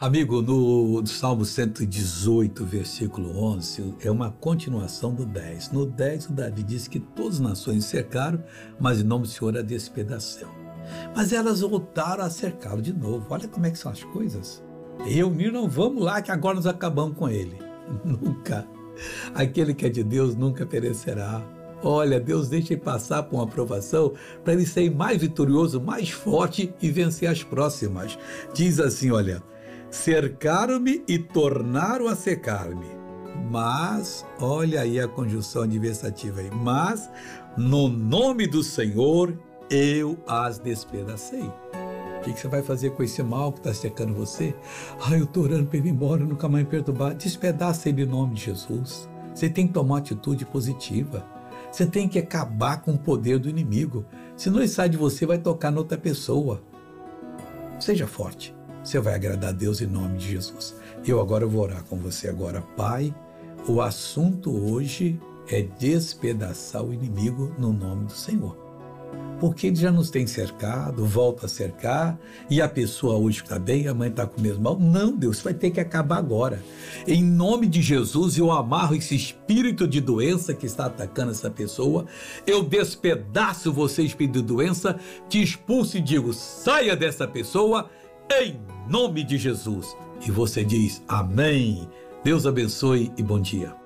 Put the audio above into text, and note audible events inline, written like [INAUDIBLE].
Amigo, no Salmo 118, versículo 11, é uma continuação do 10. No 10, o Davi diz que todas as nações cercaram, mas em nome do Senhor a despedaceu. Mas elas voltaram a cercá-lo de novo. Olha como é que são as coisas. Reuniram, vamos lá que agora nós acabamos com ele. [LAUGHS] Nunca. Aquele que é de Deus nunca perecerá. Olha, Deus deixa ele passar por uma aprovação para ele ser mais vitorioso, mais forte e vencer as próximas. Diz assim, olha, cercaram-me e tornaram a secar-me. Mas, olha aí a conjunção adversativa aí, mas no nome do Senhor eu as despedacei. O que, que, você vai fazer com esse mal que está secando você? Ah, eu estou orando para ele ir embora, nunca mais me perturbar. Despedaça ele em nome de Jesus. Você tem que tomar uma atitude positiva. Você tem que acabar com o poder do inimigo. Se não sai de você, vai tocar noutra pessoa. Seja forte. Você vai agradar a Deus em nome de Jesus. Eu agora vou orar com você agora, Pai. O assunto hoje é despedaçar o inimigo no nome do Senhor. Porque ele já nos tem cercado, volta a cercar, e a pessoa hoje está bem, a mãe está com o mesmo mal. Não, Deus, vai ter que acabar agora. Em nome de Jesus, eu amarro esse espírito de doença que está atacando essa pessoa, eu despedaço você, espírito de doença, te expulso e digo: saia dessa pessoa em nome de Jesus. E você diz amém. Deus abençoe e bom dia.